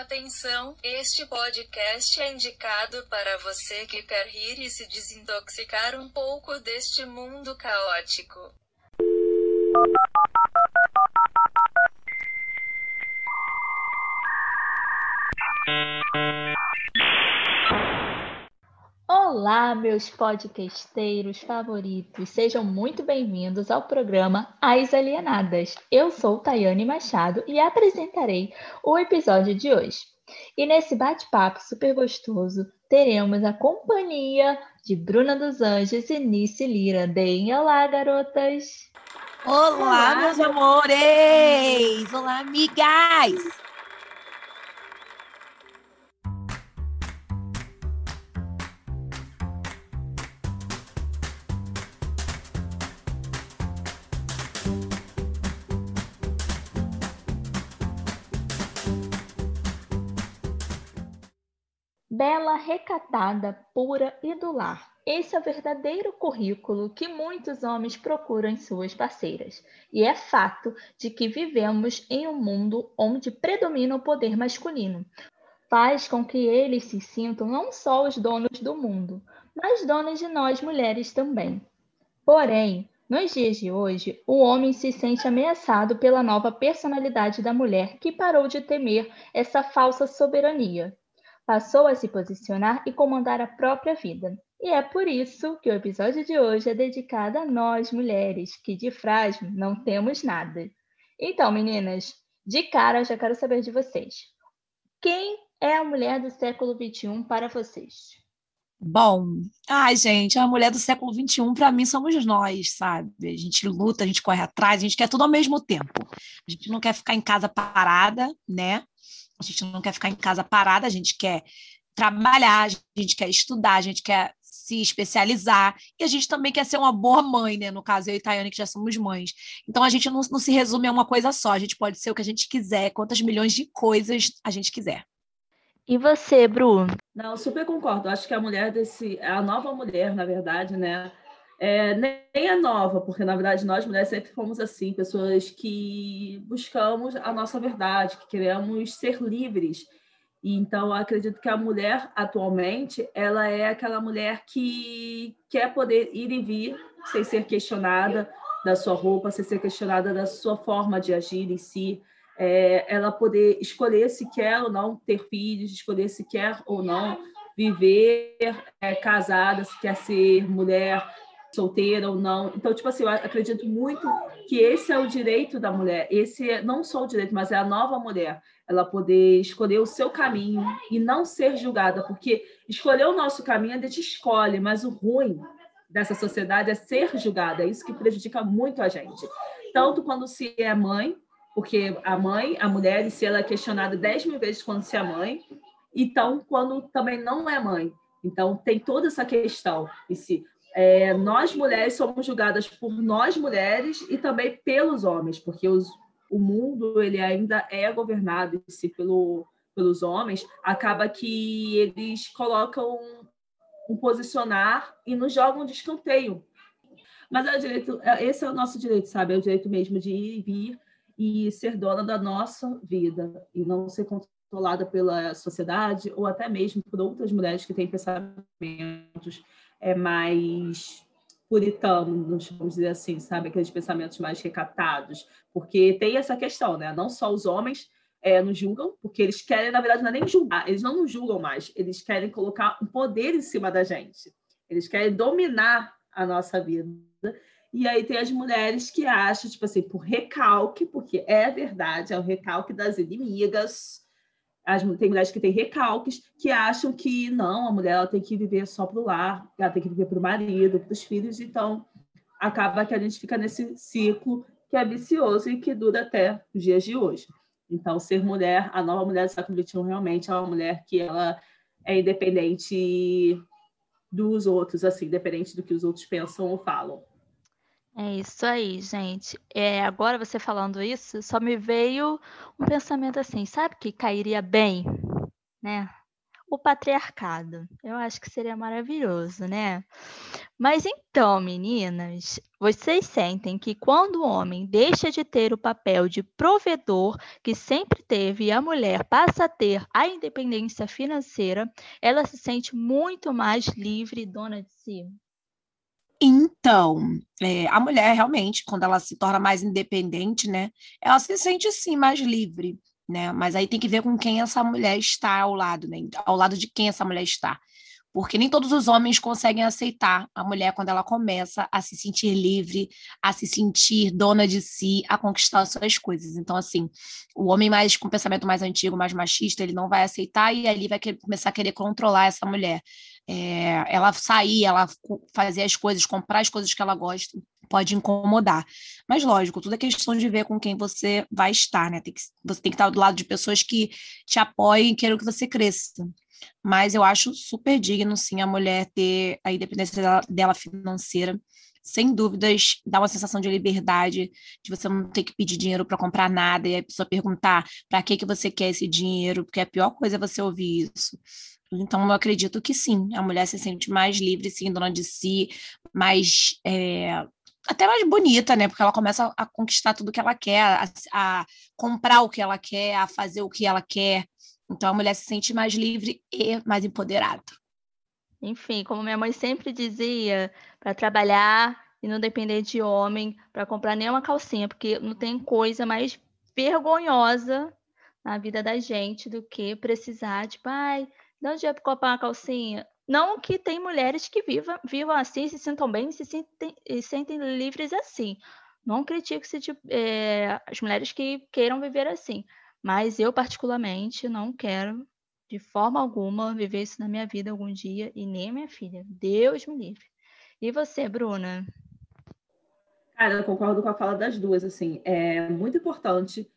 Atenção, este podcast é indicado para você que quer rir e se desintoxicar um pouco deste mundo caótico. Olá, meus podcasteiros favoritos, sejam muito bem-vindos ao programa As Alienadas. Eu sou Tayane Machado e apresentarei o episódio de hoje. E nesse bate-papo super gostoso, teremos a companhia de Bruna dos Anjos e Nice Lira. Deem olá, garotas! Olá, olá meus amores! Olá, amigas! Bela, recatada, pura e do lar. Esse é o verdadeiro currículo que muitos homens procuram em suas parceiras. E é fato de que vivemos em um mundo onde predomina o poder masculino. Faz com que eles se sintam não só os donos do mundo, mas donos de nós mulheres também. Porém, nos dias de hoje, o homem se sente ameaçado pela nova personalidade da mulher que parou de temer essa falsa soberania passou a se posicionar e comandar a própria vida. E é por isso que o episódio de hoje é dedicado a nós, mulheres, que de frágil não temos nada. Então, meninas, de cara já quero saber de vocês. Quem é a mulher do século XXI para vocês? Bom, ai, gente, a mulher do século XXI, para mim, somos nós, sabe? A gente luta, a gente corre atrás, a gente quer tudo ao mesmo tempo. A gente não quer ficar em casa parada, né? A gente não quer ficar em casa parada, a gente quer trabalhar, a gente quer estudar, a gente quer se especializar e a gente também quer ser uma boa mãe, né? No caso, eu e Tayane, que já somos mães. Então a gente não, não se resume a uma coisa só, a gente pode ser o que a gente quiser, quantas milhões de coisas a gente quiser. E você, Bruno? Não, super concordo. Acho que a mulher desse, a nova mulher, na verdade, né? É, nem é nova, porque na verdade nós mulheres sempre fomos assim, pessoas que buscamos a nossa verdade, que queremos ser livres. E então acredito que a mulher atualmente ela é aquela mulher que quer poder ir e vir sem ser questionada da sua roupa, sem ser questionada da sua forma de agir em si. É, ela poder escolher se quer ou não ter filhos, escolher se quer ou não viver é, casada, se quer ser mulher solteira ou não. Então, tipo assim, eu acredito muito que esse é o direito da mulher. Esse é não só o direito, mas é a nova mulher. Ela poder escolher o seu caminho e não ser julgada, porque escolher o nosso caminho a gente escolhe, mas o ruim dessa sociedade é ser julgada. É isso que prejudica muito a gente. Tanto quando se é mãe, porque a mãe, a mulher, se ela é questionada dez mil vezes quando se é mãe, então quando também não é mãe. Então tem toda essa questão. E se é, nós mulheres somos julgadas por nós mulheres e também pelos homens, porque os, o mundo ele ainda é governado se pelo, pelos homens, acaba que eles colocam um posicionar e nos jogam de escanteio. Mas é o direito, é, esse é o nosso direito, sabe? É o direito mesmo de ir e vir e ser dona da nossa vida e não ser controlada pela sociedade ou até mesmo por outras mulheres que têm pensamentos é mais puritanos, vamos dizer assim, sabe? Aqueles pensamentos mais recatados. Porque tem essa questão, né? Não só os homens é, nos julgam, porque eles querem, na verdade, não é nem julgar, eles não nos julgam mais, eles querem colocar um poder em cima da gente. Eles querem dominar a nossa vida. E aí tem as mulheres que acham, tipo assim, por recalque, porque é verdade, é o recalque das inimigas, as, tem mulheres que têm recalques, que acham que não, a mulher tem que viver só para o lar, ela tem que viver para o marido, para os filhos, então acaba que a gente fica nesse ciclo que é vicioso e que dura até os dias de hoje. Então, ser mulher, a nova mulher do século XXI realmente é uma mulher que ela é independente dos outros, assim, independente do que os outros pensam ou falam. É isso aí, gente. É, agora você falando isso, só me veio um pensamento assim, sabe que cairia bem, né? o patriarcado. Eu acho que seria maravilhoso, né? Mas então, meninas, vocês sentem que quando o homem deixa de ter o papel de provedor que sempre teve e a mulher passa a ter a independência financeira, ela se sente muito mais livre e dona de si? Então, é, a mulher realmente, quando ela se torna mais independente, né, ela se sente sim mais livre, né? Mas aí tem que ver com quem essa mulher está ao lado, né? Ao lado de quem essa mulher está. Porque nem todos os homens conseguem aceitar a mulher quando ela começa a se sentir livre, a se sentir dona de si, a conquistar suas coisas. Então, assim, o homem mais com pensamento mais antigo, mais machista, ele não vai aceitar e ali vai começar a querer controlar essa mulher. É, ela sair, ela fazer as coisas, comprar as coisas que ela gosta, pode incomodar. Mas, lógico, tudo é questão de ver com quem você vai estar, né? Tem que, você tem que estar do lado de pessoas que te apoiem e queiram que você cresça. Mas eu acho super digno, sim, a mulher ter a independência dela, dela financeira. Sem dúvidas, dá uma sensação de liberdade, de você não ter que pedir dinheiro para comprar nada e a pessoa perguntar para que, que você quer esse dinheiro, porque a pior coisa é você ouvir isso. Então, eu acredito que sim, a mulher se sente mais livre, sim, dona de si, mais. É, até mais bonita, né? Porque ela começa a conquistar tudo que ela quer, a, a, comprar o que ela quer, a fazer o que ela quer. Então, a mulher se sente mais livre e mais empoderada. Enfim, como minha mãe sempre dizia, para trabalhar e não depender de homem, para comprar nenhuma calcinha, porque não tem coisa mais vergonhosa na vida da gente do que precisar de, pai, dá um dia para comprar uma calcinha. Não que tem mulheres que vivam, vivam assim, se sintam bem, se sentem, se sentem livres assim. Não critico se, é, as mulheres que queiram viver assim. Mas eu, particularmente, não quero, de forma alguma, viver isso na minha vida algum dia, e nem minha filha. Deus me livre. E você, Bruna? Cara, eu concordo com a fala das duas, assim. É muito importante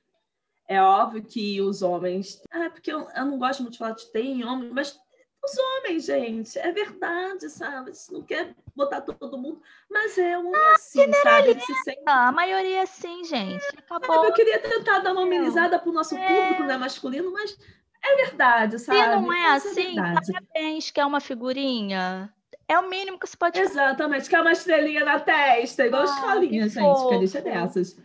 é óbvio que os homens. Ah, porque eu, eu não gosto muito de falar de tem homens, mas os homens, gente, é verdade, sabe? Não quer botar todo mundo, mas é um ah, assim, sabe? Sente... A maioria é assim, gente. Acabou. eu queria tentar dar uma amenizada para o nosso é... público, né, masculino, mas é verdade, sabe? Se não é, é assim, é parabéns, quer uma figurinha. É o mínimo que você pode Exatamente, quer uma estrelinha na testa, igual ah, escolinha, gente, que a gente é dessas.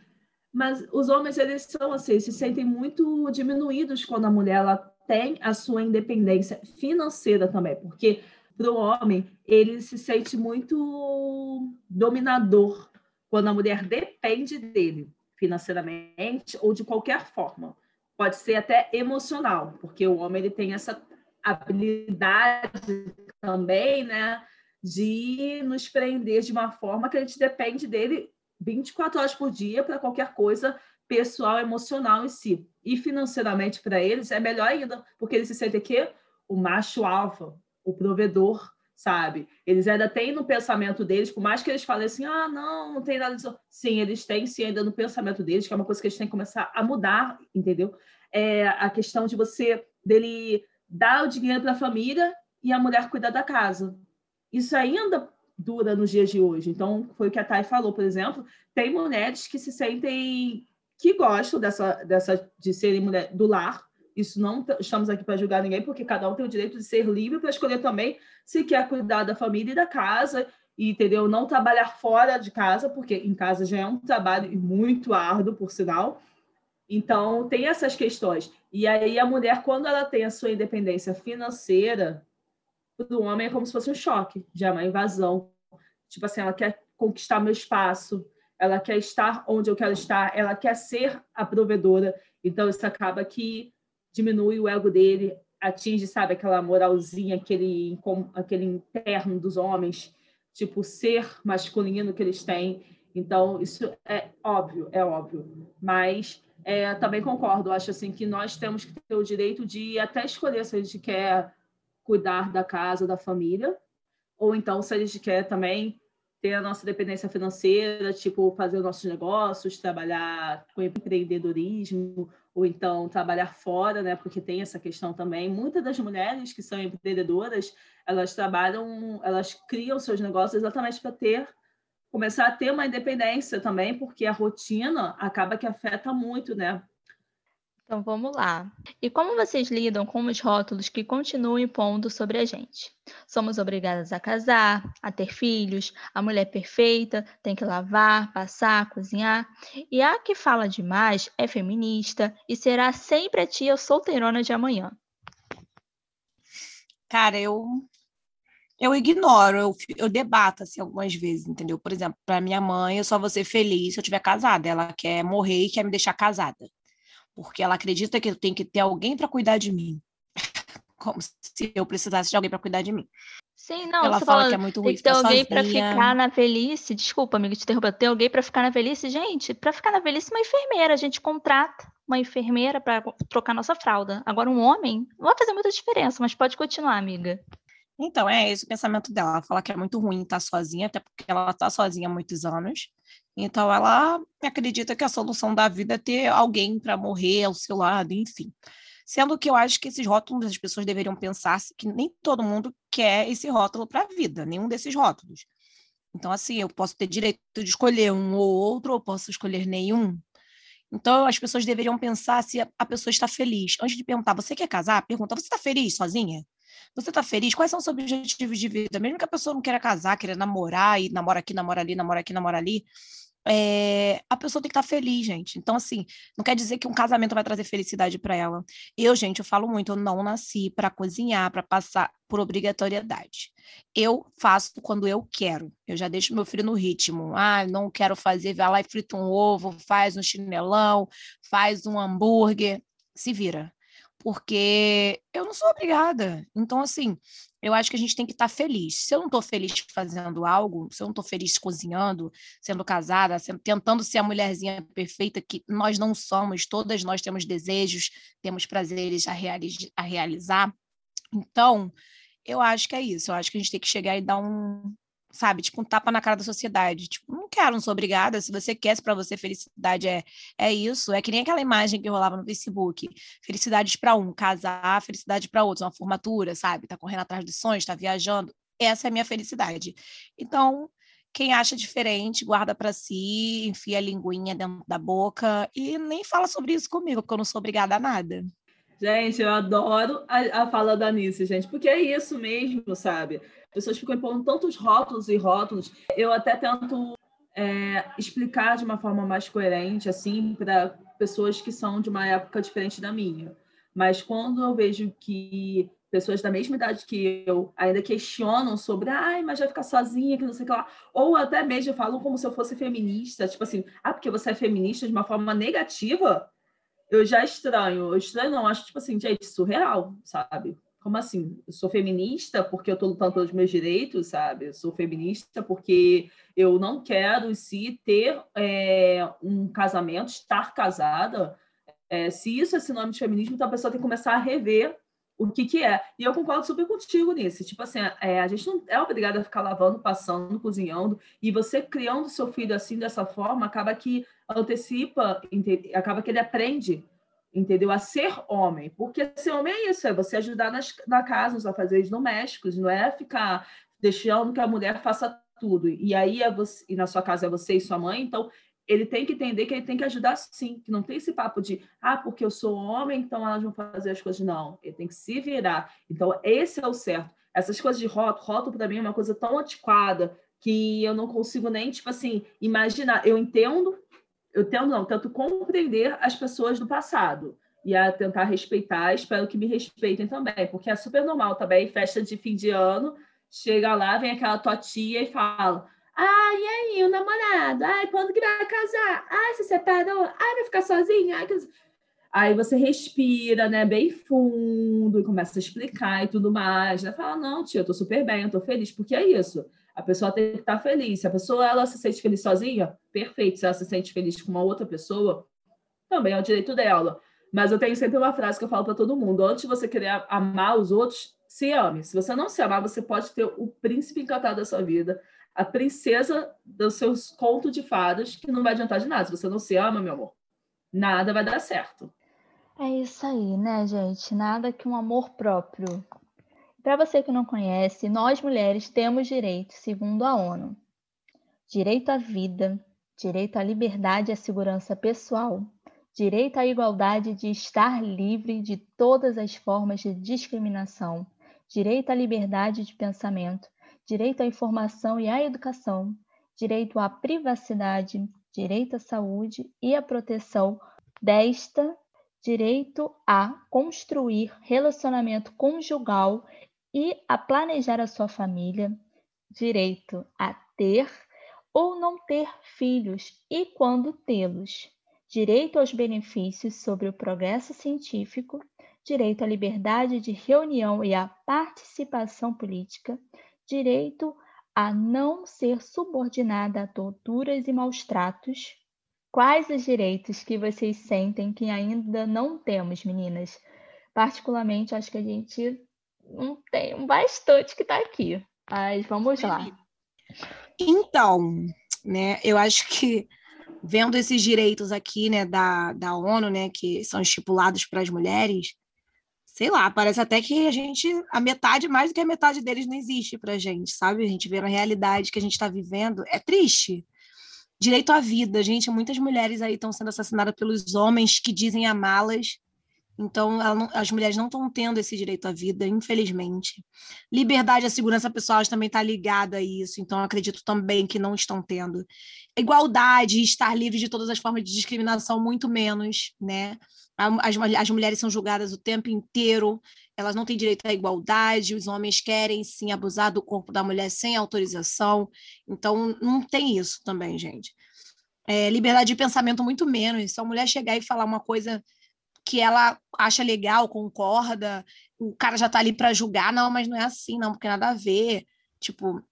Mas os homens, eles são assim, se sentem muito diminuídos quando a mulher ela tem a sua independência financeira também, porque para o homem, ele se sente muito dominador quando a mulher depende dele financeiramente ou de qualquer forma. Pode ser até emocional, porque o homem ele tem essa habilidade também, né, de nos prender de uma forma que a gente depende dele 24 horas por dia para qualquer coisa pessoal, emocional em si. E financeiramente para eles é melhor ainda, porque eles se sentem aqui o macho alfa, o provedor, sabe? Eles ainda têm no pensamento deles, por mais que eles falem assim, ah, não, não tem nada disso. Sim, eles têm sim ainda no pensamento deles, que é uma coisa que eles têm que começar a mudar, entendeu? É a questão de você, dele dar o dinheiro para a família e a mulher cuidar da casa. Isso ainda dura nos dias de hoje. Então, foi o que a Thay falou, por exemplo, tem mulheres que se sentem que gostam dessa, dessa de serem mulher do lar. Isso não estamos aqui para julgar ninguém, porque cada um tem o direito de ser livre para escolher também se quer cuidar da família e da casa, e, entendeu? Não trabalhar fora de casa, porque em casa já é um trabalho muito árduo, por sinal. Então, tem essas questões. E aí, a mulher, quando ela tem a sua independência financeira, do homem é como se fosse um choque, já é uma invasão. Tipo assim, ela quer conquistar meu espaço, ela quer estar onde eu quero estar, ela quer ser a provedora. Então, isso acaba que diminui o ego dele, atinge, sabe, aquela moralzinha, aquele, aquele interno dos homens, tipo, ser masculino que eles têm. Então, isso é óbvio, é óbvio. Mas é, também concordo, acho assim que nós temos que ter o direito de até escolher se a gente quer cuidar da casa, da família, ou então se a gente quer também ter a nossa dependência financeira, tipo fazer os nossos negócios, trabalhar com empreendedorismo, ou então trabalhar fora, né? Porque tem essa questão também. Muitas das mulheres que são empreendedoras, elas trabalham, elas criam seus negócios exatamente para ter começar a ter uma independência também, porque a rotina acaba que afeta muito, né? Então vamos lá. E como vocês lidam com os rótulos que continuam impondo sobre a gente? Somos obrigadas a casar, a ter filhos, a mulher perfeita, tem que lavar, passar, cozinhar. E a que fala demais é feminista e será sempre a tia solteirona de amanhã. Cara, eu eu ignoro, eu, eu debato assim algumas vezes, entendeu? Por exemplo, para minha mãe, eu só vou ser feliz se eu estiver casada. Ela quer morrer e quer me deixar casada porque ela acredita que eu tenho que ter alguém para cuidar de mim. Como se eu precisasse de alguém para cuidar de mim. Sim, não, ela fala que é muito ruim tem ter alguém para ficar na velhice. Desculpa, amiga, te interromper. Tem alguém para ficar na velhice, gente. Para ficar na velhice, uma enfermeira, a gente contrata uma enfermeira para trocar nossa fralda. Agora um homem não vai fazer muita diferença, mas pode continuar, amiga. Então, é esse o pensamento dela. Ela fala que é muito ruim estar sozinha, até porque ela está sozinha há muitos anos. Então, ela acredita que a solução da vida é ter alguém para morrer ao seu lado, enfim. Sendo que eu acho que esses rótulos as pessoas deveriam pensar que nem todo mundo quer esse rótulo para a vida, nenhum desses rótulos. Então, assim, eu posso ter direito de escolher um ou outro, ou posso escolher nenhum. Então, as pessoas deveriam pensar se a pessoa está feliz. Antes de perguntar, você quer casar? Pergunta, você está feliz sozinha? Você está feliz? Quais são os objetivos de vida? Mesmo que a pessoa não queira casar, queira namorar, e namora aqui, namora ali, namora aqui, namora ali, é, a pessoa tem que estar tá feliz, gente. Então, assim, não quer dizer que um casamento vai trazer felicidade para ela. Eu, gente, eu falo muito, eu não nasci para cozinhar, para passar por obrigatoriedade. Eu faço quando eu quero. Eu já deixo meu filho no ritmo. Ah, não quero fazer, vai lá e frita um ovo, faz um chinelão, faz um hambúrguer, se vira porque eu não sou obrigada. Então, assim, eu acho que a gente tem que estar tá feliz. Se eu não estou feliz fazendo algo, se eu não estou feliz cozinhando, sendo casada, sendo, tentando ser a mulherzinha perfeita que nós não somos, todas nós temos desejos, temos prazeres a, a realizar. Então, eu acho que é isso. Eu acho que a gente tem que chegar e dar um, sabe, tipo um tapa na cara da sociedade. Tipo, não quero, não sou obrigada. Se você quer, se para você felicidade é, é isso. É que nem aquela imagem que rolava no Facebook. Felicidades para um, casar, felicidade para outro, uma formatura, sabe? Tá correndo atrás dos sonhos, tá viajando. Essa é a minha felicidade. Então, quem acha diferente, guarda para si, enfia a linguinha dentro da boca e nem fala sobre isso comigo, porque eu não sou obrigada a nada. Gente, eu adoro a, a fala da Anice, gente, porque é isso mesmo, sabe? pessoas ficam impondo tantos rótulos e rótulos. Eu até tento é, explicar de uma forma mais coerente, assim, para pessoas que são de uma época diferente da minha. Mas quando eu vejo que pessoas da mesma idade que eu ainda questionam sobre, ai, mas vai ficar sozinha, que não sei o que lá, ou até mesmo falam como se eu fosse feminista, tipo assim, ah, porque você é feminista de uma forma negativa, eu já estranho. Eu estranho não, acho tipo assim, gente, surreal, sabe? como assim? Eu sou feminista porque eu estou lutando pelos meus direitos, sabe? Eu sou feminista porque eu não quero, si, ter é, um casamento, estar casada. É, se isso é sinônimo de feminismo, então a pessoa tem que começar a rever o que, que é. E eu concordo super contigo nisso. Tipo assim, é, a gente não é obrigada a ficar lavando, passando, cozinhando, e você criando seu filho assim, dessa forma, acaba que antecipa, acaba que ele aprende entendeu? A ser homem, porque ser homem é isso, é você ajudar nas, na casa, nos afazeres domésticos, não é ficar deixando que a mulher faça tudo. E aí é você, e na sua casa é você e sua mãe, então ele tem que entender que ele tem que ajudar sim, que não tem esse papo de ah, porque eu sou homem, então elas vão fazer as coisas. Não, ele tem que se virar. Então, esse é o certo. Essas coisas de rótulo, rótulo para mim é uma coisa tão antiquada que eu não consigo nem, tipo assim, imaginar. Eu entendo eu tento não, tento compreender as pessoas do passado e a tentar respeitar, espero que me respeitem também, porque é super normal também, festa de fim de ano, chega lá, vem aquela tua tia e fala, ai, e aí, o namorado? Ai, quando que vai casar? Ai, se separou? Ai, vai ficar sozinha? Ai, que... Aí você respira, né, bem fundo e começa a explicar e tudo mais, né? Fala, não, tia, eu tô super bem, eu tô feliz, porque é isso. A pessoa tem que estar feliz. Se a pessoa ela se sente feliz sozinha, perfeito. Se ela se sente feliz com uma outra pessoa, também é o direito dela. Mas eu tenho sempre uma frase que eu falo para todo mundo: antes de você querer amar os outros, se ame. Se você não se amar, você pode ter o príncipe encantado da sua vida, a princesa dos seus contos de fadas, que não vai adiantar de nada. Se você não se ama, meu amor, nada vai dar certo. É isso aí, né, gente? Nada que um amor próprio. Para você que não conhece, nós mulheres temos direitos, segundo a ONU: direito à vida, direito à liberdade e à segurança pessoal, direito à igualdade de estar livre de todas as formas de discriminação, direito à liberdade de pensamento, direito à informação e à educação, direito à privacidade, direito à saúde e à proteção desta, direito a construir relacionamento conjugal e a planejar a sua família, direito a ter ou não ter filhos e quando tê-los, direito aos benefícios sobre o progresso científico, direito à liberdade de reunião e à participação política, direito a não ser subordinada a torturas e maus tratos. Quais os direitos que vocês sentem que ainda não temos, meninas? Particularmente, acho que a gente não tem bastante que está aqui. Mas vamos lá. Então, né, eu acho que vendo esses direitos aqui, né, da, da ONU, né, que são estipulados para as mulheres, sei lá, parece até que a gente, a metade, mais do que a metade deles não existe para a gente, sabe? A gente vê na realidade que a gente está vivendo, é triste. Direito à vida, gente, muitas mulheres aí estão sendo assassinadas pelos homens que dizem amá-las, então, não, as mulheres não estão tendo esse direito à vida, infelizmente. Liberdade e segurança pessoal também está ligada a isso, então acredito também que não estão tendo. Igualdade, estar livre de todas as formas de discriminação, muito menos, né? As, as mulheres são julgadas o tempo inteiro, elas não têm direito à igualdade, os homens querem sim abusar do corpo da mulher sem autorização, então não tem isso também, gente. É, liberdade de pensamento, muito menos. Se a mulher chegar e falar uma coisa que ela acha legal, concorda, o cara já tá ali para julgar, não, mas não é assim, não, porque nada a ver. Tipo,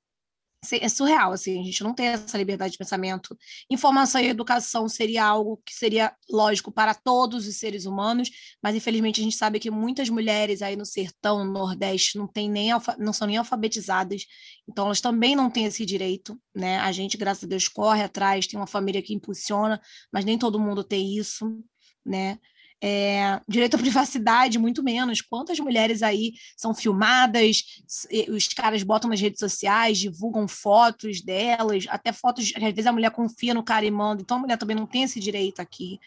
é surreal, assim, a gente não tem essa liberdade de pensamento. Informação e educação seria algo que seria lógico para todos os seres humanos, mas infelizmente a gente sabe que muitas mulheres aí no sertão, no Nordeste, não, tem nem não são nem alfabetizadas, então elas também não têm esse direito, né? A gente, graças a Deus, corre atrás, tem uma família que impulsiona, mas nem todo mundo tem isso, né? É, direito à privacidade, muito menos. Quantas mulheres aí são filmadas, os caras botam nas redes sociais, divulgam fotos delas, até fotos, às vezes a mulher confia no cara e manda, então a mulher também não tem esse direito aqui.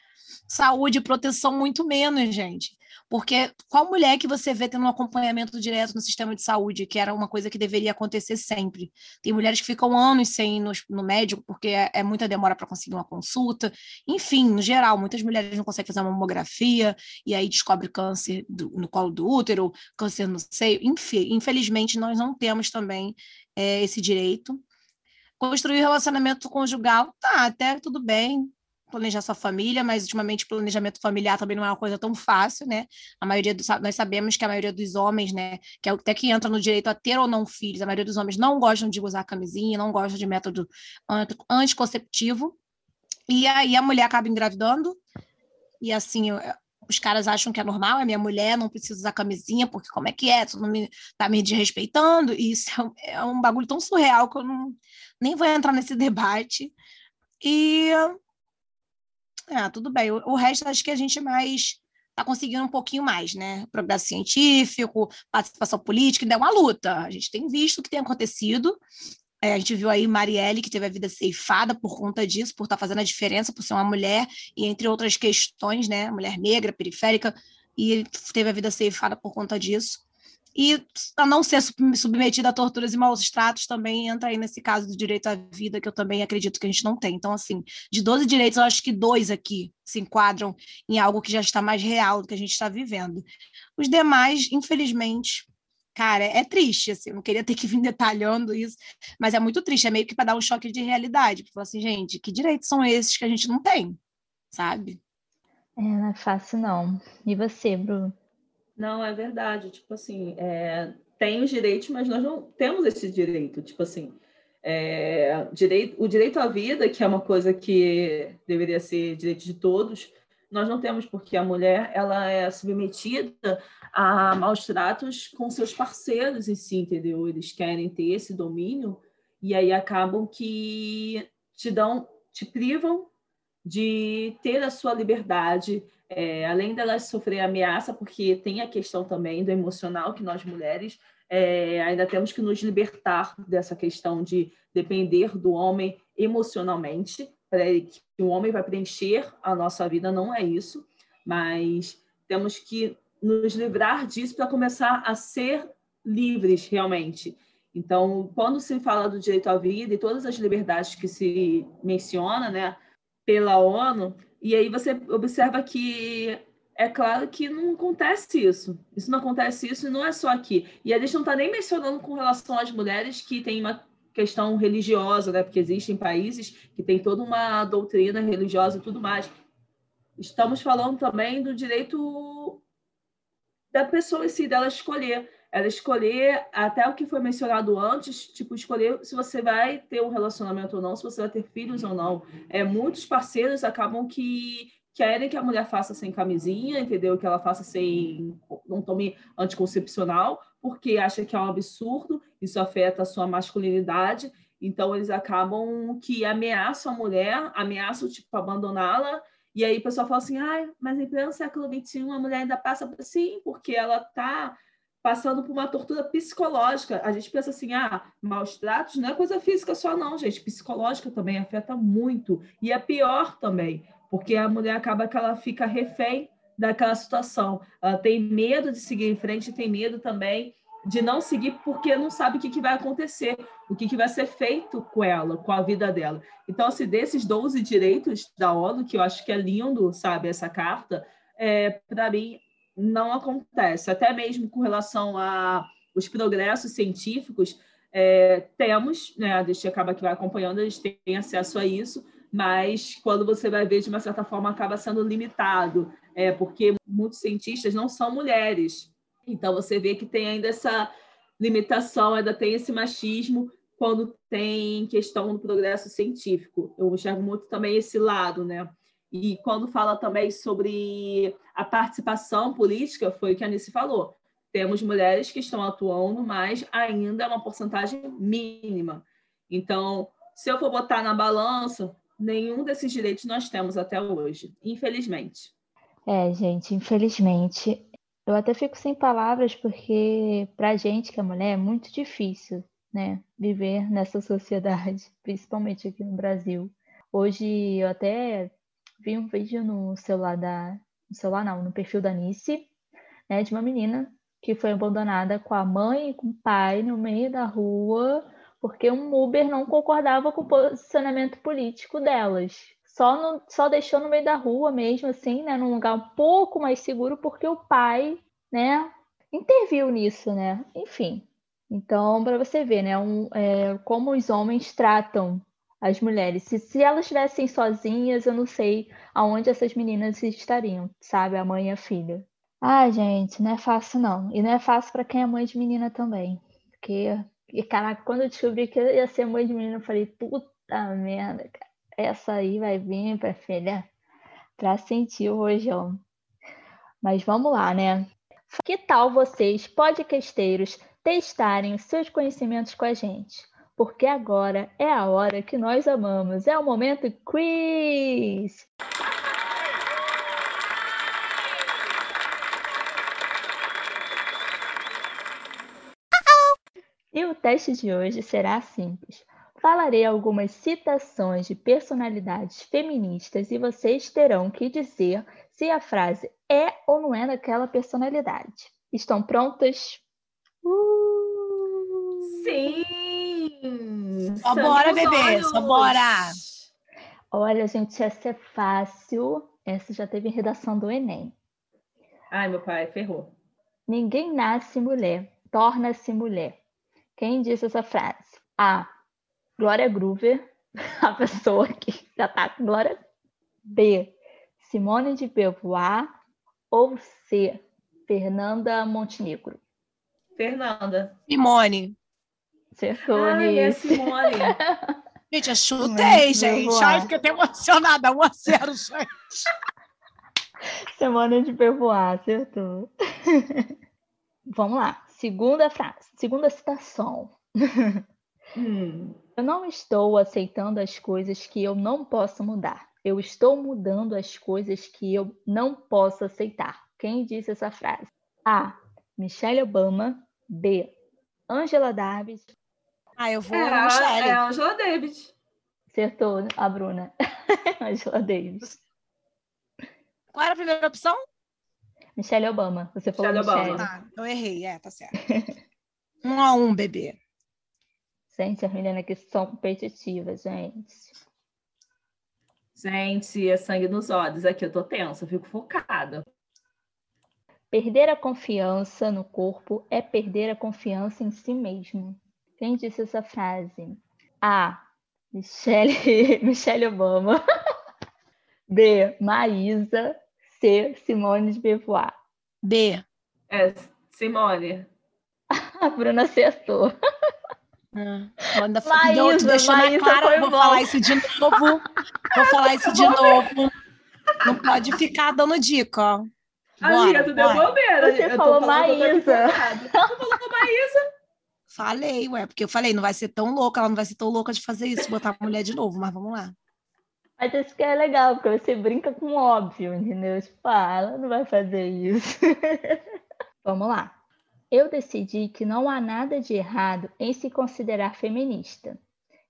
Saúde e proteção, muito menos, gente. Porque qual mulher que você vê tendo um acompanhamento direto no sistema de saúde, que era uma coisa que deveria acontecer sempre? Tem mulheres que ficam anos sem ir no, no médico porque é, é muita demora para conseguir uma consulta. Enfim, no geral, muitas mulheres não conseguem fazer uma mamografia e aí descobre câncer do, no colo do útero, câncer no seio. Enfim, infelizmente, nós não temos também é, esse direito. Construir relacionamento conjugal, tá, até tudo bem, planejar sua família, mas ultimamente planejamento familiar também não é uma coisa tão fácil, né? A maioria dos, nós sabemos que a maioria dos homens, né, que é até que entra no direito a ter ou não filhos, a maioria dos homens não gostam de usar camisinha, não gostam de método anticonceptivo. E aí a mulher acaba engravidando, e assim, os caras acham que é normal, é minha mulher, não precisa usar camisinha, porque como é que é? Tu não me, tá me desrespeitando? E isso é um, é um bagulho tão surreal que eu não, nem vou entrar nesse debate. E é, tudo bem. O, o resto acho que a gente mais está conseguindo um pouquinho mais, né? Progresso científico, participação política, ainda é uma luta. A gente tem visto o que tem acontecido. É, a gente viu aí Marielle, que teve a vida ceifada por conta disso, por estar tá fazendo a diferença, por ser uma mulher, e entre outras questões, né? Mulher negra, periférica, e teve a vida ceifada por conta disso. E a não ser submetida a torturas e maus tratos também entra aí nesse caso do direito à vida, que eu também acredito que a gente não tem. Então, assim, de 12 direitos, eu acho que dois aqui se enquadram em algo que já está mais real do que a gente está vivendo. Os demais, infelizmente, cara, é triste, assim, eu não queria ter que vir detalhando isso, mas é muito triste, é meio que para dar um choque de realidade, para falar assim, gente, que direitos são esses que a gente não tem, sabe? É, não é fácil não. E você, Bruno? Não, é verdade. Tipo assim, é, tem os direitos, mas nós não temos esse direito. Tipo assim, é, direito, o direito à vida, que é uma coisa que deveria ser direito de todos, nós não temos, porque a mulher ela é submetida a maus tratos com seus parceiros em si, entendeu? Eles querem ter esse domínio e aí acabam que te dão, te privam de ter a sua liberdade, é, além delas sofrer ameaça, porque tem a questão também do emocional que nós mulheres é, ainda temos que nos libertar dessa questão de depender do homem emocionalmente que o homem vai preencher a nossa vida, não é isso, mas temos que nos livrar disso para começar a ser livres realmente. Então, quando se fala do direito à vida e todas as liberdades que se menciona, né, pela ONU, e aí você observa que é claro que não acontece isso. Isso não acontece isso e não é só aqui. E a gente não está nem mencionando com relação às mulheres que têm uma questão religiosa, né? Porque existem países que têm toda uma doutrina religiosa e tudo mais. Estamos falando também do direito da pessoa em si, dela escolher. Ela escolher até o que foi mencionado antes, tipo, escolher se você vai ter um relacionamento ou não, se você vai ter filhos ou não. É, muitos parceiros acabam que querem que a mulher faça sem camisinha, entendeu? Que ela faça sem não tome anticoncepcional, porque acha que é um absurdo, isso afeta a sua masculinidade. Então eles acabam que ameaçam a mulher, ameaçam tipo abandoná-la. E aí o pessoal fala assim: "Ai, mas em pleno século XXI a mulher ainda passa por sim, porque ela está passando por uma tortura psicológica. A gente pensa assim, ah, maus tratos não é coisa física só não, gente, psicológica também afeta muito e é pior também, porque a mulher acaba que ela fica refém daquela situação. Ela tem medo de seguir em frente, tem medo também de não seguir porque não sabe o que, que vai acontecer, o que, que vai ser feito com ela, com a vida dela. Então, assim, desses 12 direitos da ONU, que eu acho que é lindo, sabe, essa carta, é, para mim não acontece. Até mesmo com relação a os progressos científicos, é, temos, né, a gente acaba que vai acompanhando, a gente tem acesso a isso, mas quando você vai ver, de uma certa forma, acaba sendo limitado é, porque muitos cientistas não são mulheres. Então, você vê que tem ainda essa limitação, ainda tem esse machismo quando tem questão do progresso científico. Eu enxergo muito também esse lado, né? E quando fala também sobre a participação política, foi o que a Anice falou. Temos mulheres que estão atuando, mas ainda é uma porcentagem mínima. Então, se eu for botar na balança, nenhum desses direitos nós temos até hoje, infelizmente. É, gente, infelizmente, eu até fico sem palavras porque pra gente que é mulher é muito difícil, né, viver nessa sociedade, principalmente aqui no Brasil. Hoje eu até vi um vídeo no celular da, no celular não, no perfil da Nice, né, de uma menina que foi abandonada com a mãe e com o pai no meio da rua porque um Uber não concordava com o posicionamento político delas só, no, só deixou no meio da rua mesmo, assim, né? Num lugar um pouco mais seguro, porque o pai, né, interviu nisso, né? Enfim. Então, para você ver, né, um, é, como os homens tratam as mulheres. Se, se elas estivessem sozinhas, eu não sei aonde essas meninas estariam, sabe? A mãe e a filha. Ai, gente, não é fácil não. E não é fácil para quem é mãe de menina também. Porque, e caraca, quando eu descobri que eu ia ser mãe de menina, eu falei, puta merda, cara essa aí vai vir para filha para sentir o rojão. Mas vamos lá, né? Que tal vocês, podcasteiros, testarem os seus conhecimentos com a gente? Porque agora é a hora que nós amamos. É o momento quiz! E o teste de hoje será simples. Falarei algumas citações de personalidades feministas e vocês terão que dizer se a frase é ou não é daquela personalidade. Estão prontas? Uh! Sim! Só bora, bebê! Olhos. Só bora! Olha, gente, essa é fácil. Essa já teve em redação do Enem. Ai, meu pai, ferrou. Ninguém nasce mulher, torna-se mulher. Quem disse essa frase? A. Glória Groover, a pessoa que já está com Glória. B. Simone de Beauvoir. Ou C. Fernanda Montenegro. Fernanda. Simone. Acertou, Ai, é Simone. gente, eu chutei, gente. Ai, fiquei até emocionada. 1 a 0, gente. Simone de Beauvoir, acertou. Vamos lá. Segunda frase. Segunda citação. Hum. Eu não estou aceitando as coisas que eu não posso mudar. Eu estou mudando as coisas que eu não posso aceitar. Quem disse essa frase? A. Michelle Obama. B. Angela Davis. Ah, eu vou é, Michelle. É Angela Davis. Acertou a Bruna. Angela Davis. Qual era a primeira opção? Michelle Obama. Você falou Michelle Michelle. Obama. Ah, eu errei, é, tá certo. um a um, bebê. Gente, as meninas aqui são competitivas, gente. Gente, é sangue nos olhos. Aqui eu tô tensa, fico focada. Perder a confiança no corpo é perder a confiança em si mesmo. Quem disse essa frase? A. Michelle, Michelle Obama. B. Maísa. C. Simone de Beauvoir. B. É, Simone. A Bruna acertou. Ainda Maísa, deu- te deixou Maísa na cara, vou bom. falar isso de novo. Vou falar isso de novo. Não pode ficar dando dica, ó. Amiga, tu deu bora. bobeira. Você eu tô falou falando que eu tô aqui Maísa. focada. Tu falou Maísa. Falei, ué, porque eu falei, não vai ser tão louca, ela não vai ser tão louca de fazer isso, botar a mulher de novo, mas vamos lá. Mas isso que é legal, porque você brinca com o óbvio, entendeu? Tipo, ah, ela não vai fazer isso. Vamos lá. Eu decidi que não há nada de errado em se considerar feminista.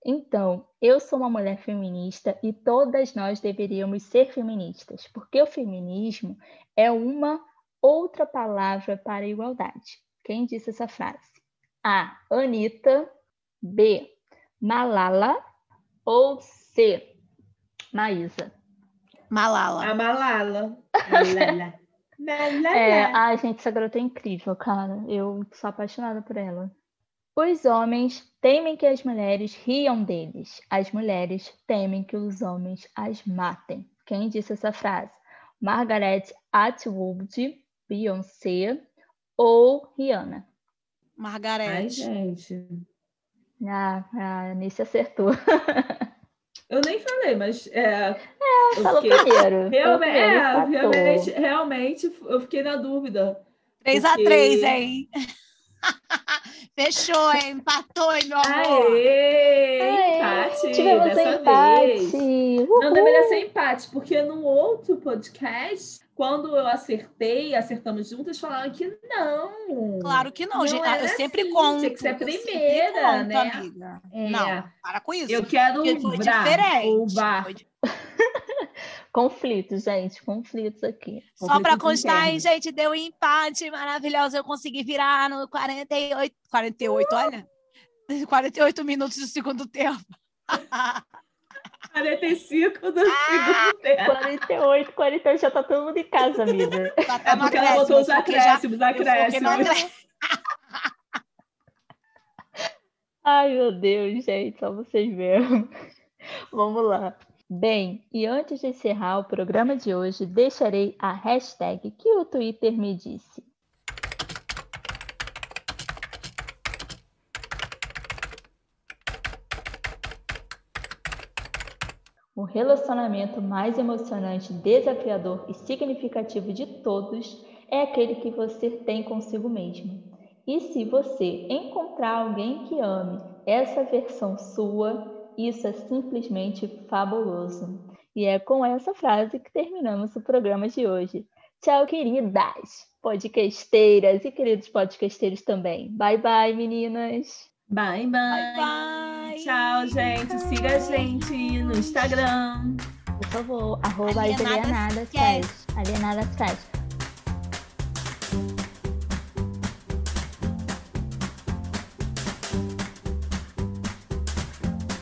Então, eu sou uma mulher feminista e todas nós deveríamos ser feministas, porque o feminismo é uma outra palavra para igualdade. Quem disse essa frase? A. Anitta. B. Malala. Ou C. Maísa. Malala. A Malala. Malala. Malala. É, ai, gente, essa garota é incrível, cara. Eu sou apaixonada por ela. Os homens temem que as mulheres riam deles. As mulheres temem que os homens as matem. Quem disse essa frase? Margaret Atwood, Beyoncé ou Rihanna? Ai, Margarete. gente. Ah, a Anice acertou. Eu nem falei, mas é, eu Falou fiquei- primeiro. Realmente, é, realmente, realmente, eu fiquei na dúvida. 3 a Porque- 3 hein? Fechou, hein? Empatou, hein, meu amor? Aê! Aê, empate Tivemos dessa empate. vez. Uhul. Não deveria ser empate, porque no outro podcast, quando eu acertei, acertamos juntas, falaram que não. Claro que não, Não gente. era Eu sempre assim, conto. tinha que ser a primeira, conto, né? amiga. É. Não, para com isso. Eu quero o diferente. o bar. Conflitos, gente, conflitos aqui. Só para Conflitos constar, hein, gente, deu um empate maravilhoso. Eu consegui virar no 48. 48, olha. 48 minutos do segundo tempo. 45 do Ah! segundo tempo. 48, 48, já tá todo mundo em casa, amiga. Tá É porque ela botou os porque já- acréscimos, acréscimos. Ai, meu Deus, gente, só vocês mesmo. Vamos lá. Bem, e antes de encerrar o programa de hoje, deixarei a hashtag que o Twitter me disse. Relacionamento mais emocionante, desafiador e significativo de todos é aquele que você tem consigo mesmo. E se você encontrar alguém que ame essa versão sua, isso é simplesmente fabuloso. E é com essa frase que terminamos o programa de hoje. Tchau, queridas podcasteiras e queridos podcasteiros também. Bye, bye, meninas. Bye, bye. Bye, bye. Tchau, gente. Siga a gente no Instagram. Por favor, arroba as Alienadas